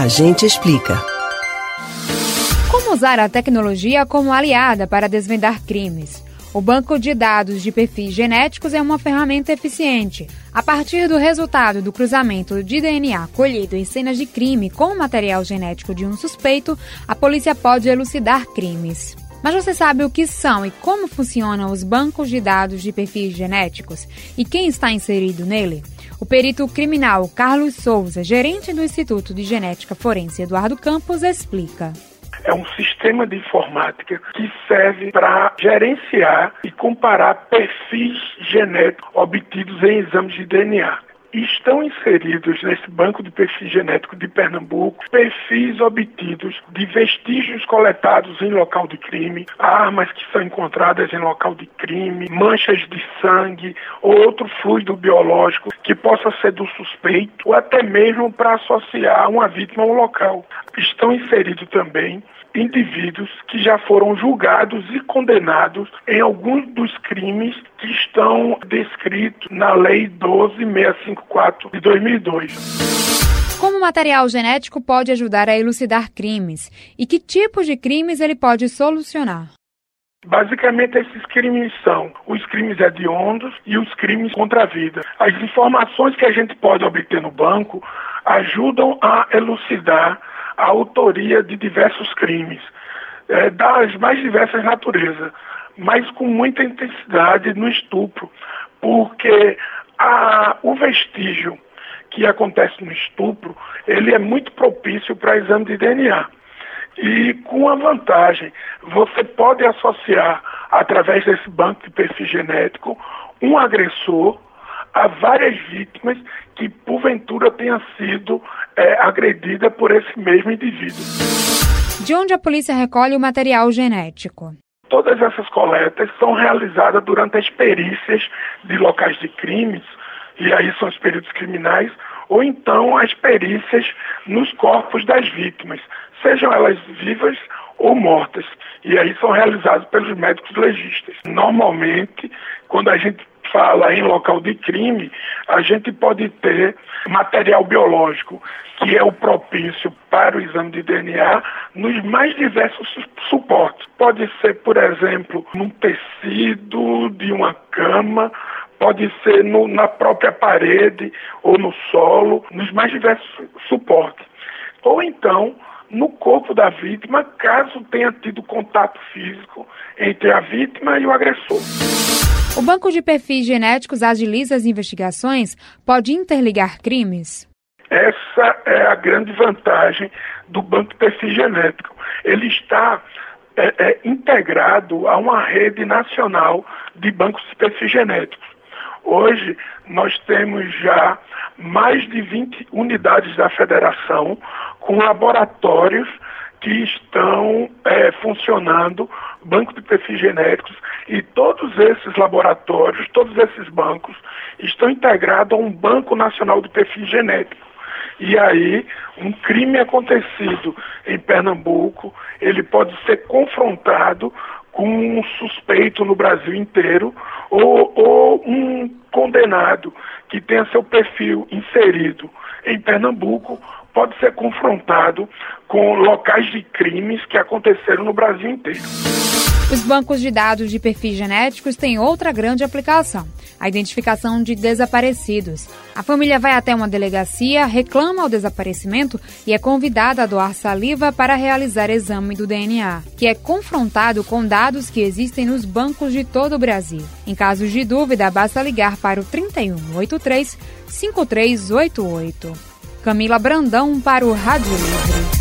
A gente explica. Como usar a tecnologia como aliada para desvendar crimes? O banco de dados de perfis genéticos é uma ferramenta eficiente. A partir do resultado do cruzamento de DNA colhido em cenas de crime com o material genético de um suspeito, a polícia pode elucidar crimes. Mas você sabe o que são e como funcionam os bancos de dados de perfis genéticos e quem está inserido nele? O perito criminal Carlos Souza, gerente do Instituto de Genética Forense Eduardo Campos, explica. É um sistema de informática que serve para gerenciar e comparar perfis genéticos obtidos em exames de DNA estão inseridos nesse banco de perfil genético de Pernambuco perfis obtidos de vestígios coletados em local de crime, armas que são encontradas em local de crime, manchas de sangue ou outro fluido biológico que possa ser do suspeito ou até mesmo para associar uma vítima ao local. Estão inseridos também indivíduos que já foram julgados e condenados em alguns dos crimes que estão descritos na Lei 12654 de 2002. Como o material genético pode ajudar a elucidar crimes e que tipos de crimes ele pode solucionar? Basicamente, esses crimes são os crimes hediondos e os crimes contra a vida. As informações que a gente pode obter no banco ajudam a elucidar a autoria de diversos crimes, é, das mais diversas naturezas, mas com muita intensidade no estupro, porque a, o vestígio que acontece no estupro, ele é muito propício para exame de DNA. E com a vantagem, você pode associar, através desse banco de perfil genético, um agressor a várias vítimas que porventura tenha sido é, agredida por esse mesmo indivíduo. De onde a polícia recolhe o material genético? Todas essas coletas são realizadas durante as perícias de locais de crimes, e aí são os períodos criminais, ou então as perícias nos corpos das vítimas, sejam elas vivas ou mortas. E aí são realizados pelos médicos legistas. Normalmente, quando a gente fala em local de crime, a gente pode ter material biológico que é o propício para o exame de DNA nos mais diversos suportes. Pode ser, por exemplo, num tecido de uma cama, pode ser no, na própria parede ou no solo, nos mais diversos suportes. Ou então, no corpo da vítima, caso tenha tido contato físico entre a vítima e o agressor. O banco de perfis genéticos agiliza as investigações? Pode interligar crimes? Essa é a grande vantagem do banco de perfil genético. Ele está é, é, integrado a uma rede nacional de bancos de perfil genéticos. Hoje, nós temos já mais de 20 unidades da federação com laboratórios que estão é, funcionando, banco de perfis genéticos, e todos esses laboratórios, todos esses bancos, estão integrados a um Banco Nacional de Perfil Genético. E aí, um crime acontecido em Pernambuco, ele pode ser confrontado com um suspeito no Brasil inteiro ou, ou um condenado que tenha seu perfil inserido em Pernambuco pode ser confrontado com locais de crimes que aconteceram no Brasil inteiro. Os bancos de dados de perfis genéticos têm outra grande aplicação: a identificação de desaparecidos. A família vai até uma delegacia, reclama o desaparecimento e é convidada a doar saliva para realizar exame do DNA, que é confrontado com dados que existem nos bancos de todo o Brasil. Em casos de dúvida, basta ligar para o 3183 5388. Camila Brandão para o Rádio Livre.